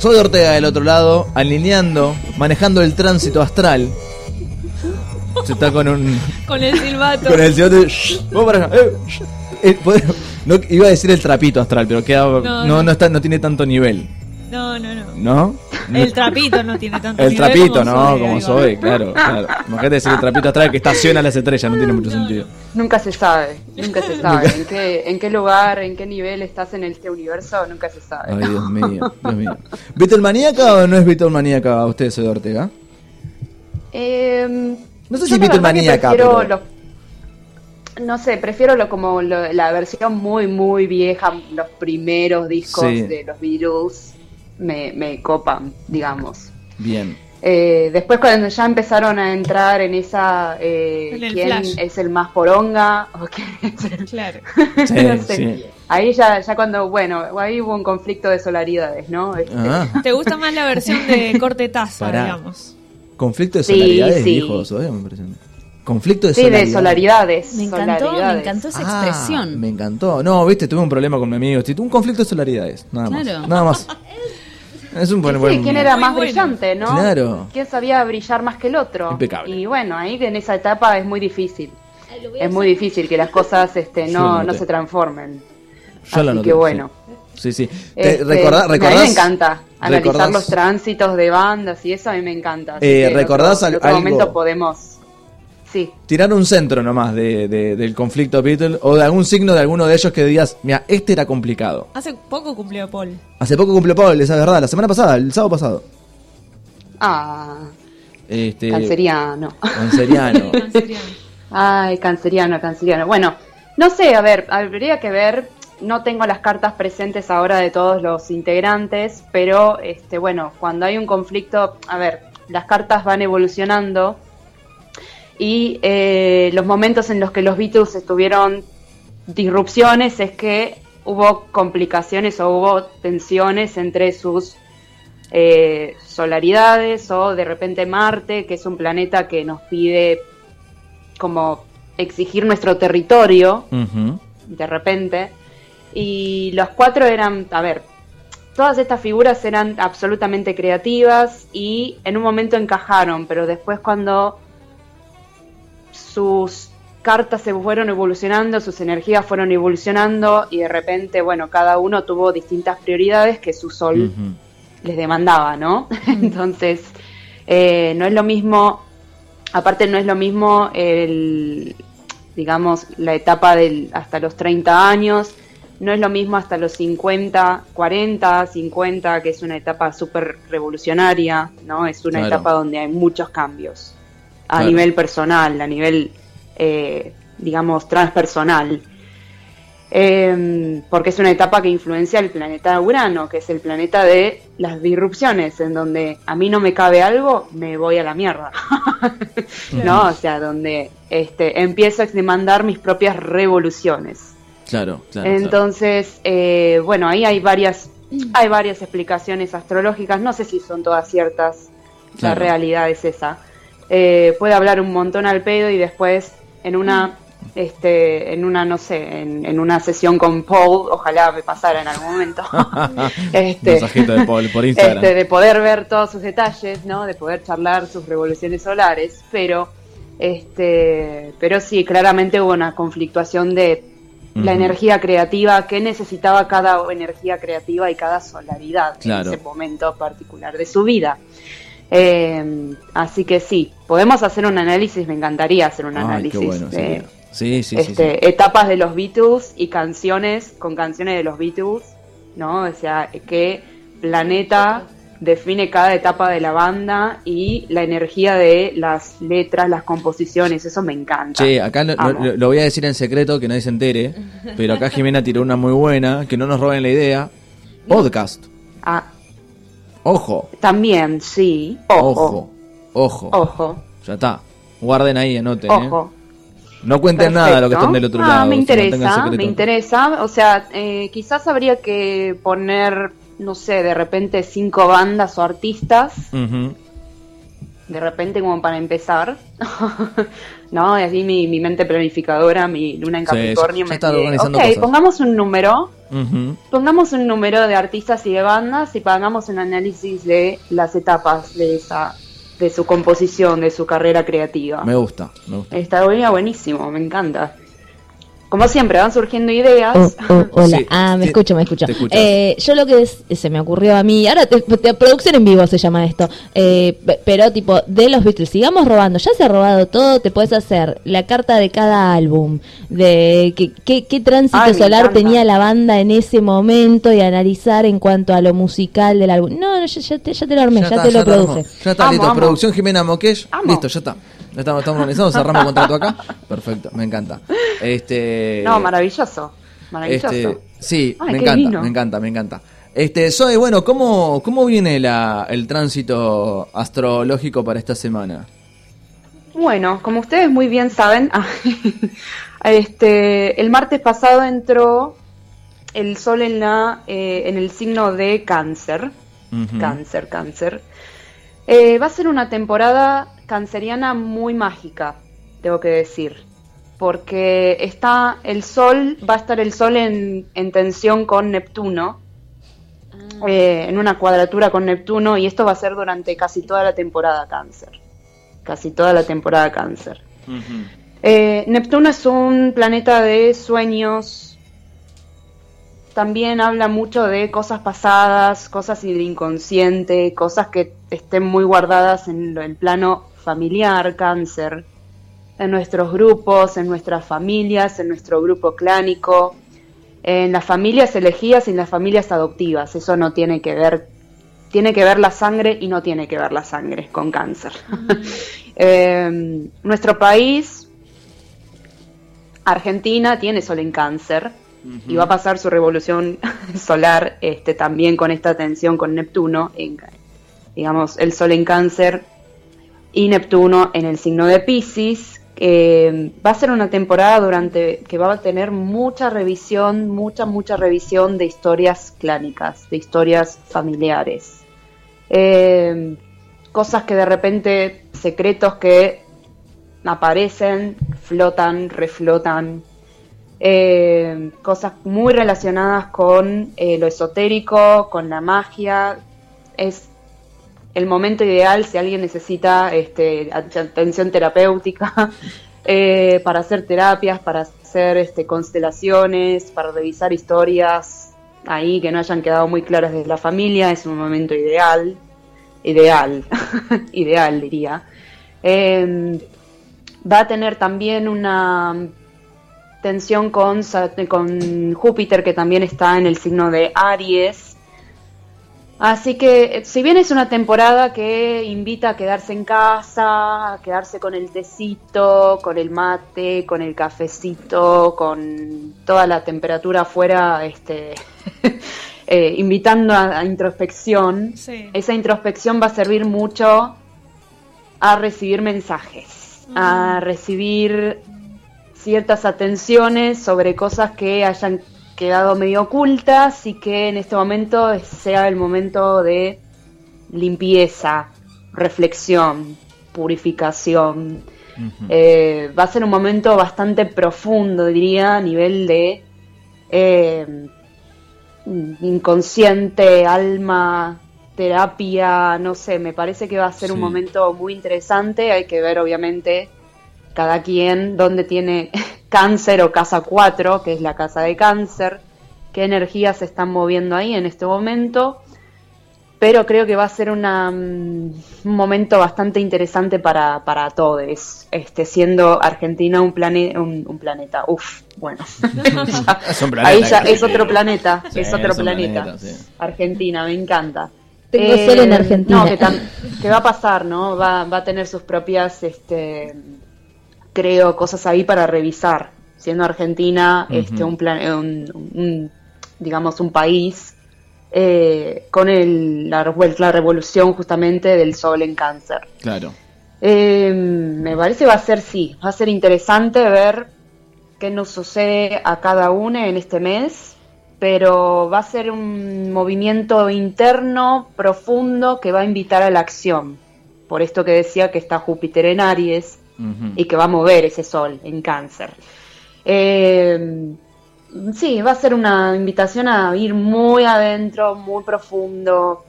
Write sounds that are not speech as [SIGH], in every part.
Soy Ortega del otro lado, alineando, manejando el tránsito astral. Se está con un. Con el silbato. Con el silbato. Vamos para allá. Eh, eh, no, iba a decir el trapito astral, pero queda, no, no, no, está, no tiene tanto nivel. No, no, no. ¿No? El trapito no tiene tanto El trapito, no, como soy, claro, claro. Imagínate decir el trapito astral que estaciona las estrellas, no tiene mucho sentido. Nunca se sabe, nunca se sabe. ¿En qué, en qué lugar, en qué nivel estás en este universo? Nunca se sabe. Ay, Dios mío, [LAUGHS] Dios mío. ¿Beatlemaniaca o no es Beatlemaniaca usted, soy Ortega? Eh, no sé si Beatlemaniaca, pero no sé, prefiero lo, como la versión muy, muy vieja, los primeros discos de los Beatles me, me copan, digamos. Bien. Eh, después cuando ya empezaron a entrar en esa eh, quién es el más poronga [LAUGHS] o claro [LAUGHS] ahí ya ya cuando bueno ahí hubo un conflicto de solaridades no este, ah. [LAUGHS] te gusta más la versión de corte taza digamos conflicto de solaridades dijo me Conflicto de sí, de solaridades. Me encantó, me encantó esa ah, expresión. Me encantó. No, viste, tuve un problema con mi amigo. Un conflicto de solaridades. Nada más. Nada más. Es un buen, sí, quién era más brillante, ¿no? Claro. ¿Quién sabía brillar más que el otro? Impecable. Y bueno, ahí en esa etapa es muy difícil. Es muy difícil que las cosas este, no, no se transformen. Yo Así que bueno. Sí, sí. Este, a mí me encanta analizar los tránsitos de bandas y eso a mí me encanta. Eh, ¿Recordás en otro, momento podemos Sí. Tirar un centro nomás de, del conflicto Beatle o de algún signo de alguno de ellos que digas, mira, este era complicado. Hace poco cumplió Paul. Hace poco cumplió Paul, esa es verdad, la semana pasada, el sábado pasado. Ah. Este, canceriano. [LAUGHS] Canceriano. Ay, canceriano, canceriano. Bueno, no sé, a ver, habría que ver. No tengo las cartas presentes ahora de todos los integrantes, pero este, bueno, cuando hay un conflicto, a ver, las cartas van evolucionando y eh, los momentos en los que los Beatles estuvieron disrupciones es que hubo complicaciones o hubo tensiones entre sus eh, solaridades o de repente Marte, que es un planeta que nos pide como exigir nuestro territorio, de repente. Y los cuatro eran, a ver, todas estas figuras eran absolutamente creativas y en un momento encajaron, pero después cuando sus cartas se fueron evolucionando, sus energías fueron evolucionando y de repente, bueno, cada uno tuvo distintas prioridades que su sol les demandaba, ¿no? [LAUGHS] Entonces, eh, no es lo mismo, aparte no es lo mismo el, digamos, la etapa del hasta los 30 años, no es lo mismo hasta los 50, 40, 50, que es una etapa súper revolucionaria, ¿no? Es una etapa donde hay muchos cambios a nivel personal, a nivel, eh, digamos, transpersonal. Em, porque es una etapa que influencia el planeta Urano, que es el planeta de las disrupciones, en donde a mí no me cabe algo, me voy a la mierda. [LAUGHS] ¿No? O sea, donde este, empiezo a demandar mis propias revoluciones. Claro, claro. Entonces, eh, bueno, ahí hay varias, hay varias explicaciones astrológicas, no sé si son todas ciertas, la realidad es esa. Eh, puede hablar un montón al pedo y después en una este, en una, no sé, en, una sesión con Paul, ojalá me pasara en algún momento, [LAUGHS] [LAUGHS] este, de, Paul por Instagram. Este, de poder ver todos sus detalles, ¿no? De poder charlar sus revoluciones solares, pero, este, pero sí, claramente hubo una conflictuación de la energía creativa que necesitaba cada energía creativa y cada solaridad en ese momento particular de su vida. Eh, así que sí, podemos hacer un análisis, me encantaría hacer un análisis de este, etapas de los Beatles y canciones con canciones de los Beatles, ¿no? O sea, qué planeta define cada etapa de la banda y la energía de las letras, las composiciones, eso me encanta. Sí, acá lo, voy a decir en secreto, que nadie se entere, pero acá Jimena tiró una muy buena, que no nos roben la idea. [LAUGHS] Podcast. Ah, Ojo. También, sí. Ojo. Ojo. Ojo. Ya está. Guarden ahí, anoten. ¿eh? Ojo. No cuenten nada de lo que están del otro ah, lado. Me interesa, me interesa. O sea, eh, quizás habría que poner, no sé, de repente cinco bandas o artistas. De repente, como para empezar. [LAUGHS] ¿No? Y así mi, mente planificadora, mi luna en Capricornio me dice, Ok, pongamos un número Pongamos un número de artistas y de bandas y pongamos un análisis de las etapas de esa de su composición, de su carrera creativa. Me gusta, me gusta. Está buenísimo, me encanta. Como siempre, van surgiendo ideas. Oh, oh, [LAUGHS] hola, ah, me escucho, me escucho. Eh, yo lo que se me ocurrió a mí, ahora producción en vivo se llama esto, eh, pero tipo de los Beatles, sigamos robando, ya se ha robado todo, te puedes hacer la carta de cada álbum, de qué, qué, tránsito solar tenía la banda en ese momento y analizar en cuanto a lo musical del álbum. No, no ya, te, ya, te, lo armé, ya, te lo produce. Ya está, listo, producción Jimena Moquesh, listo, ya está. Estamos, estamos organizados, cerramos contrato acá. Perfecto, me encanta. Este, no, maravilloso. Maravilloso. Este, sí, me encanta, me encanta, me encanta. Este, Zoe, bueno, ¿cómo, cómo viene la, el tránsito astrológico para esta semana? Bueno, como ustedes muy bien saben, [LAUGHS] este, el martes pasado entró el sol en, la, eh, en el signo de cáncer. Cáncer, cáncer. Eh, va a ser una temporada canceriana muy mágica, tengo que decir, porque está el Sol, va a estar el Sol en, tensión con Neptuno, ah. eh, en una cuadratura con Neptuno, y esto va a ser durante casi toda la temporada cáncer, casi toda la temporada cáncer. Eh, Neptuno es un planeta de sueños, también habla mucho de cosas pasadas, cosas del inconsciente, cosas que estén muy guardadas en el plano familiar, cáncer, en nuestros grupos, en nuestras familias, en nuestro grupo clánico, en las familias elegidas y en las familias adoptivas. Eso no tiene que ver, tiene que ver la sangre y no tiene que ver la sangre con cáncer. [LAUGHS] Em, nuestro país, Argentina, tiene sol en cáncer. Y va a pasar su revolución [LAUGHS] solar este, también con esta tensión con Neptuno. digamos, el sol en cáncer y Neptuno en el signo de Pisces. va a ser una temporada durante que va a tener mucha revisión, mucha, mucha revisión de historias clánicas, de historias familiares. Eh, cosas que de repente, secretos que aparecen, flotan, reflotan. Eh, cosas muy relacionadas con eh, lo esotérico, con la magia. Es el momento ideal si alguien necesita este, atención terapéutica, [LAUGHS] eh, para hacer terapias, para hacer este, constelaciones, para revisar historias ahí que no hayan quedado muy claras desde la familia, es un momento ideal, ideal, [LAUGHS] ideal diría. Em, va a tener también una tensión con, con Júpiter que también está en el signo de Aries, Así que si bien es una temporada que invita a quedarse en casa, a quedarse con el tecito, con el mate, con el cafecito, con toda la temperatura afuera, este, [LAUGHS] eh, invitando a, introspección, esa introspección va a servir mucho a recibir mensajes, a recibir ciertas atenciones sobre cosas que hayan quedado medio ocultas y que en este momento sea el momento de limpieza, reflexión, purificación. Eh, va a ser un momento bastante profundo, diría, a nivel de eh, inconsciente, alma, terapia, no sé, me parece que va a ser un momento muy interesante, hay que ver obviamente cada quien dónde tiene cáncer o casa 4, que es la casa de cáncer, qué energías se están moviendo ahí en este momento, pero creo que va a ser una, mm, un momento bastante interesante para, para todos, este, siendo Argentina un, un, planeta, uff, bueno, [LAUGHS] ahí ya es otro planeta, es otro planeta, Argentina, me encanta. Tengo solo en eh, Argentina. que, va a pasar, ¿no? Va, va a tener sus propias este, creo, cosas ahí para revisar. Siendo Argentina este, un, plan, un, digamos, un país eh, con el, la, la, revolución justamente del sol en cáncer. Claro. Eh, me parece va a ser, sí, va a ser interesante ver qué nos sucede a cada uno en este mes, pero va a ser un movimiento interno profundo que va a invitar a la acción. Por esto que decía que está Júpiter en Aries, y que va a mover ese sol en cáncer. Eh, sí, va a ser una invitación a ir muy adentro, muy profundo,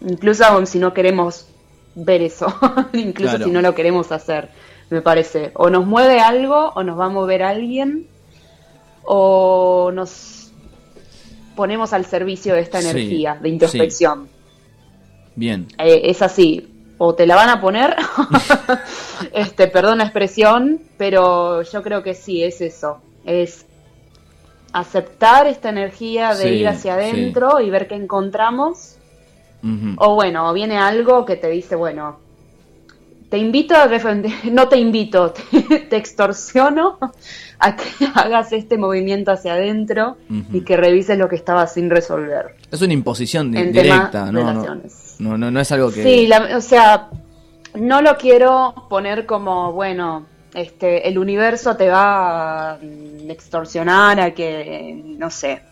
incluso si no queremos ver eso, [LAUGHS] incluso si no lo queremos hacer, me parece. O nos mueve algo, o nos va a mover alguien, o nos ponemos al servicio de esta energía de introspección. Bien. Eh, es así. O te la van a poner, [LAUGHS] este, perdón la expresión, pero yo creo que sí, es eso. Es aceptar esta energía de ir hacia adentro y ver qué encontramos. O bueno, viene algo que te dice, bueno, te invito a [LAUGHS] no te invito, [LAUGHS] te, extorsiono a que [LAUGHS] hagas este movimiento hacia adentro y que revises lo que estaba sin resolver. Es una imposición directa, ¿no? No, no, no, es algo que... Sí, o sea, no lo quiero poner como, bueno, este, el universo te va a extorsionar a que, no sé.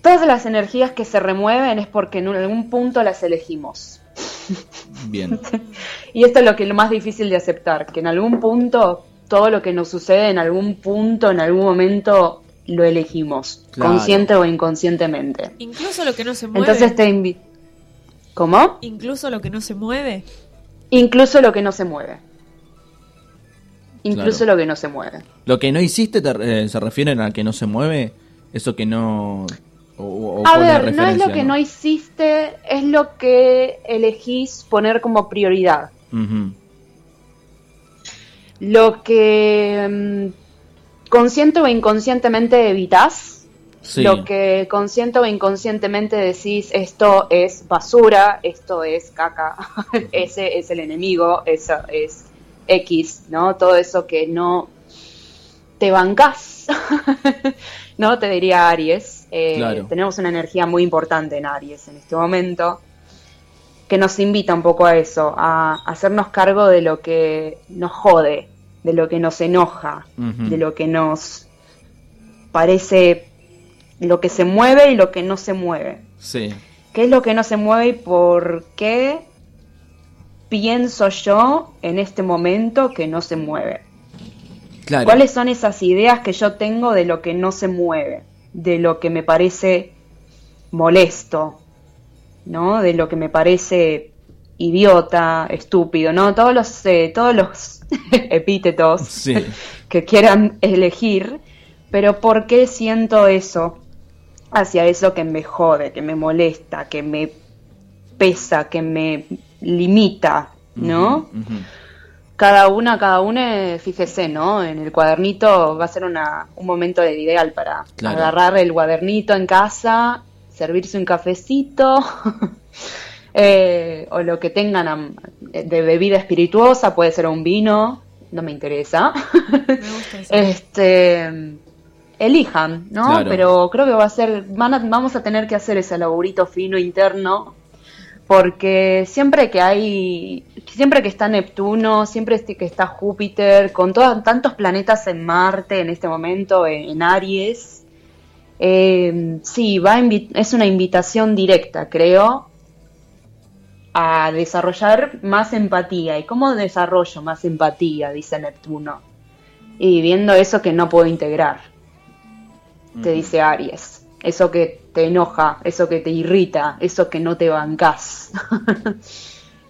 Todas las energías que se remueven es porque en algún punto las elegimos. Bien. [LAUGHS] y esto es lo que es lo más difícil de aceptar, que en algún punto todo lo que nos sucede en algún punto, en algún momento lo elegimos, consciente o inconscientemente. Incluso lo que no se mueve. Entonces te invito. ¿Cómo? Incluso lo que no se mueve. Incluso lo que no se mueve incluso lo que no se mueve. Lo que no hiciste eh, se refieren a que no se mueve, eso que no... a ver, no es lo que ¿no? hiciste, es lo que elegís poner como prioridad. Lo que mm, consciente o inconscientemente evitas. Lo que consciente o inconscientemente decís, esto es basura, esto es caca, [LAUGHS] ese es el enemigo, eso es X, ¿no? Todo eso que no te bancas, [LAUGHS] ¿no? Te diría Aries. Eh, tenemos una energía muy importante en Aries en este momento que nos invita un poco a eso, a hacernos cargo de lo que nos jode, de lo que nos enoja, de lo que nos parece, lo que se mueve y lo que no se mueve. Sí. ¿Qué es lo que no se mueve y por qué pienso yo en este momento que no se mueve? ¿Cuáles son esas ideas que yo tengo de lo que no se mueve? De lo que me parece molesto, ¿no? De lo que me parece idiota, estúpido, ¿no? Todos los, eh, todos los [LAUGHS] epítetos [LAUGHS] que quieran elegir, pero ¿por qué siento eso hacia eso que me jode, que me molesta, que me pesa, que me limita, ¿no? Cada una, cada una, fíjese, ¿no? En el cuadernito va a ser una, un momento ideal para agarrar el cuadernito en casa, servirse un cafecito, [LAUGHS] eh, o lo que tengan de bebida espirituosa, puede ser un vino, no me interesa. [LAUGHS] Este elijan, ¿no? Pero creo que va a ser, vamos a tener que hacer ese laburito fino interno porque siempre que hay, siempre que está Neptuno, siempre que está Júpiter, con todos, tantos planetas en Marte en este momento, en, Aries, eh, sí, va es una invitación directa, creo, a desarrollar más empatía. ¿Y cómo desarrollo más empatía? Dice Neptuno. Y viendo eso que no puedo integrar, te dice Aries eso que te enoja, eso que te irrita, eso que no te bancas. [LAUGHS]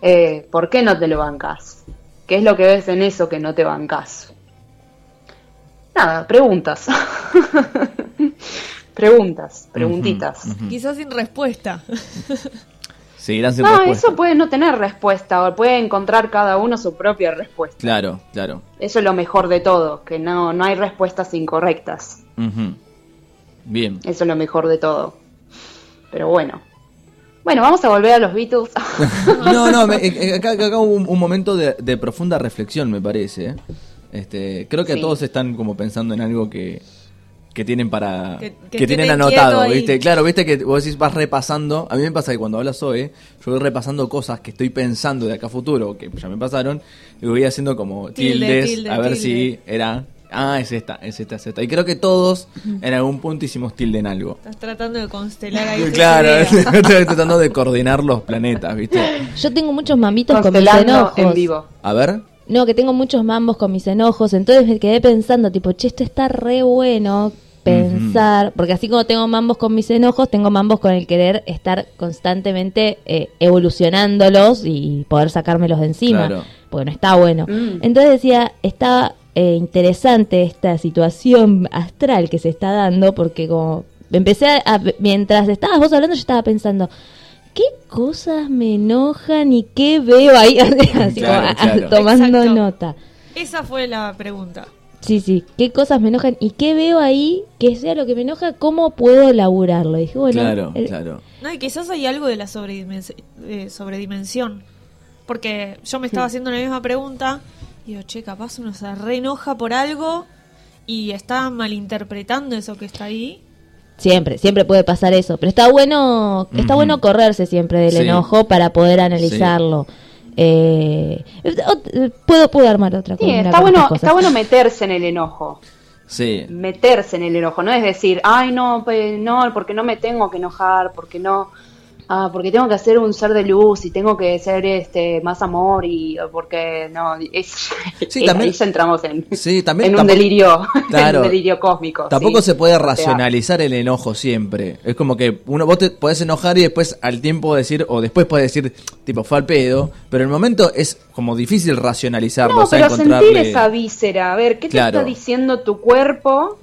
Eh, ¿Por qué no te lo bancas? ¿Qué es lo que ves en eso que no te bancas? Nada, preguntas. [LAUGHS] preguntas, preguntitas. Quizás sin respuesta. Sin no, eso puede no tener respuesta, o puede encontrar cada uno su propia respuesta. Claro, claro. Eso es lo mejor de todo, que no, no hay respuestas incorrectas. Bien. Eso es lo mejor de todo. Pero bueno. Bueno, vamos a volver a los Beatles. [LAUGHS] no, no, eh, eh, acá, acá, hubo un, momento de, profunda reflexión, me parece. ¿eh? Este, creo que todos están como pensando en algo que, que tienen para que, tienen anotado, ¿viste? Claro, viste que vos decís vas repasando, a mí me pasa que cuando hablas hoy, yo voy repasando cosas que estoy pensando de acá a futuro, que ya me pasaron, y voy haciendo como tildes a ver si era Ah, es esta, es esta, es esta. Y creo que todos en algún punto hicimos tilde en algo. Estás tratando de constelar ahí. claro, [LAUGHS] estoy tratando de coordinar los planetas, ¿viste? Yo tengo muchos mamitos con mis enojos. en vivo. A ver. No, que tengo muchos mambos con mis enojos, entonces me quedé pensando, tipo, che, esto está re bueno, pensar, porque así como tengo mambos con mis enojos, tengo mambos con el querer estar constantemente eh, evolucionándolos y poder sacármelos de encima, porque no está bueno. Mm. Entonces decía, está eh, interesante esta situación astral que se está dando, porque como empecé a, mientras estabas vos hablando, yo estaba pensando, ¿qué cosas me enojan y qué veo ahí? [LAUGHS] Así [LAUGHS] tomando nota. Esa fue la pregunta. Sí, sí, qué cosas me enojan y qué veo ahí que sea lo que me enoja, cómo puedo laburarlo. Dije, bueno, claro, claro. No, y quizás hay algo de la eh, sobredimensión. Porque yo me estaba haciendo la misma pregunta digo, che, capaz uno se re enoja por algo y está malinterpretando eso que está ahí. Siempre, siempre puede pasar eso, pero está bueno, está bueno correrse siempre del enojo para poder analizarlo. Eh, puedo, puedo armar otra cosa. está bueno, está bueno meterse en el enojo. Sí. Meterse en el enojo, no es decir, ay no, pues no, porque no me tengo que enojar, porque no ah, porque tengo que hacer un ser de luz y tengo que ser este más amor y porque no es, [LAUGHS] sí, también, ahí entramos en, sí, también, en un delirio [LAUGHS] claro, un delirio cósmico tampoco se puede racionalizar el enojo siempre. Es como que uno vos te podés enojar y después al tiempo decir o después puedes decir tipo fue al pedo pero en el momento es como difícil racionalizarlo no, pero sentir esa víscera a ver qué te está diciendo tu cuerpo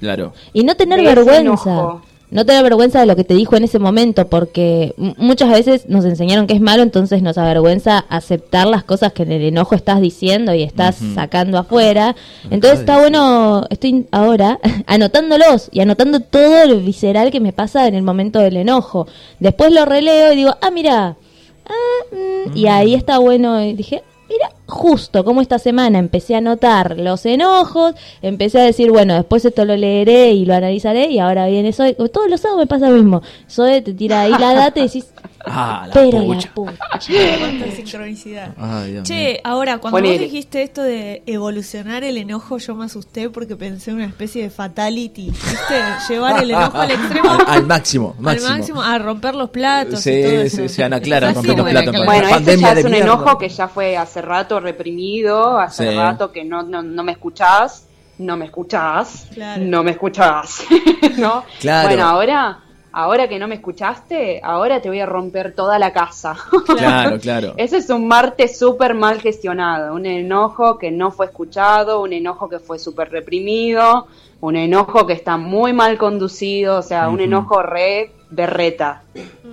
claro. Y no tener vergüenza no tener vergüenza de lo que te dijo en ese momento, porque muchas veces nos enseñaron que es malo, entonces nos avergüenza aceptar las cosas que en el enojo estás diciendo y estás sacando afuera. Entonces está bueno, estoy ahora [LAUGHS] anotándolos y anotando todo el visceral que me pasa en el momento del enojo. Después lo releo y digo, ah, mira, ah, mm", y ahí está bueno, y dije, Mira, justo como esta semana empecé a notar los enojos, empecé a decir, bueno, después esto lo leeré y lo analizaré y ahora viene Zoe. Todos los sábados me pasa lo mismo. Zoe te tira ahí la data y decís, [LAUGHS] ah, la pero pucha. la pucha. Cuánta [LAUGHS] sincronicidad. che, ahora, cuando vos dijiste esto de evolucionar el enojo, yo me asusté porque pensé en una especie de fatality. ¿Viste? [LAUGHS] Llevar el enojo al extremo. Al, máximo, máximo. Al máximo, a romper los platos. Sí, y todo eso. sí, sí, Ana Clara, romper los platos. Bueno, este ya es un enojo que ya fue hace rato reprimido, hace rato que no, no, no me escuchás, no me escuchás, no me escuchás, [LAUGHS] ¿no? Bueno, ahora, ahora que no me escuchaste, ahora te voy a romper toda la casa. [LAUGHS] Claro, claro. Ese es un martes súper mal gestionado, un enojo que no fue escuchado, un enojo que fue súper reprimido, un enojo que está muy mal conducido, o sea, un enojo re berreta.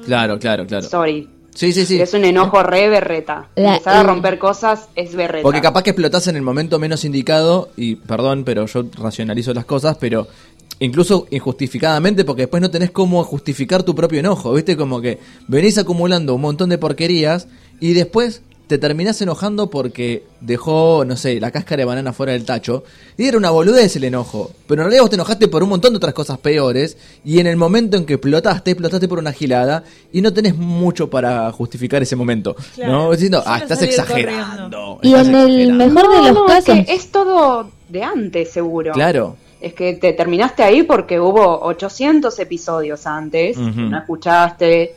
Claro, claro, claro. Sorry. Sí, sí, sí. Es un enojo re berreta. Empezar a romper cosas es berreta. Porque capaz que explotás en el momento menos indicado, y perdón, pero yo racionalizo las cosas, pero incluso injustificadamente, porque después no tenés cómo justificar tu propio enojo, ¿viste? Como que venís acumulando un montón de porquerías y después te terminás enojando porque dejó, no sé, la cáscara de banana fuera del tacho. Y era una boludez el enojo. Pero en realidad vos te enojaste por un montón de otras cosas peores. Y en el momento en que explotaste, explotaste por una gilada. Y no tenés mucho para justificar ese momento. ¿No? Diciendo, ah, estás exagerando. Y en el mejor de los casos. Es, todo de antes, seguro. Claro. Es que te terminaste ahí porque hubo 800 episodios antes. No escuchaste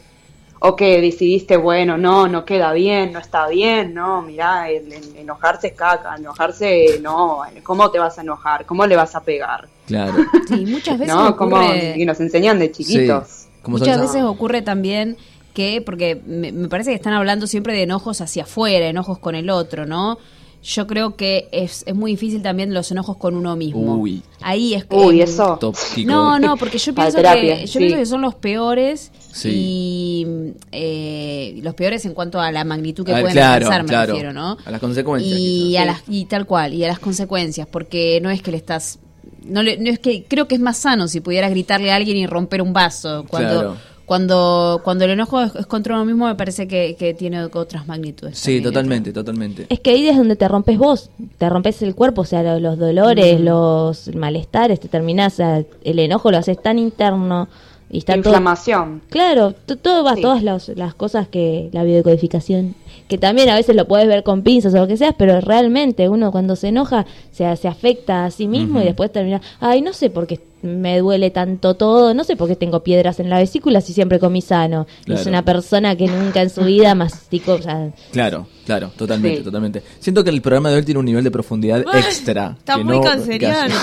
o que decidiste, bueno, no, no queda bien, no está bien, no, mirá, enojarse es caca, enojarse, no, ¿cómo te vas a enojar? ¿Cómo le vas a pegar? Claro. [LAUGHS] Sí, muchas veces ocurre... y nos enseñan de chiquitos. muchas veces ocurre también que, porque me, me, parece que están hablando siempre de enojos hacia afuera, enojos con el otro, ¿no? Yo creo que es, es muy difícil también los enojos con uno mismo. Uy. Ahí es que... Uy, eso. No, no, porque yo [LAUGHS] pienso, que, yo pienso que son los peores y eh, los peores en cuanto a la magnitud que pueden alcanzar, me refiero, ¿no? A las consecuencias. Y, a las, y tal cual, y a las consecuencias, porque no es que le estás... No, le, no es que creo que es más sano si pudieras gritarle a alguien y romper un vaso cuando cuando, cuando el enojo es, contra uno mismo me parece que, tiene otras magnitudes. Sí, totalmente, totalmente. Es que ahí es donde te rompes vos, te rompes el cuerpo, o sea, los, dolores, mm. los malestares, te terminás, el enojo lo haces tan interno. Y está Inflamación. claro, todo va, todas las cosas que la biodecodificación que también a veces lo puedes ver con pinzas o lo que sea, pero realmente uno cuando se enoja se, se afecta a sí mismo y después termina, ay, no sé por qué me duele tanto todo, no sé por qué tengo piedras en la vesícula si siempre comí sano. Es una persona que nunca en su vida masticó. O sea, claro, claro, totalmente, totalmente. Siento que el programa de hoy tiene un nivel de profundidad extra. Está muy canceriano.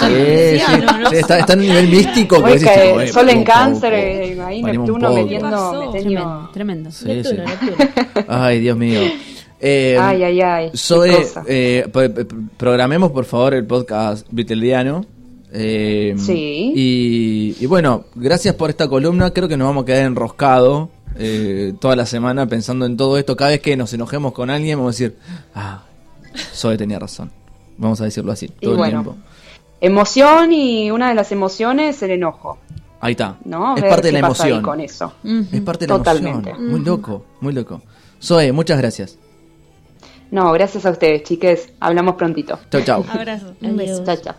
está, está, en un nivel místico. sol en cáncer, eh, ahí Neptuno metiendo... Tremendo. Ay, Dios mío. Eh, [LAUGHS] ay, ay, ay. Soy, eh, programemos por favor el podcast Viteliano. Eh, sí. Y, bueno, gracias por esta columna. Creo que nos vamos a quedar enroscados eh, toda la semana pensando en todo esto. Cada vez que nos enojemos con alguien, vamos a decir, ah, Zoe tenía razón. Vamos a decirlo así, todo el tiempo. Emoción y una de las emociones, el enojo. Ahí está. Es parte de la emoción. Con eso. Es parte de la Totalmente. emoción. Muy loco, muy loco. Zoe, muchas gracias. No, gracias a ustedes, chiques. Hablamos prontito. Chau, chau. Abrazo. Un beso. Chau, chau.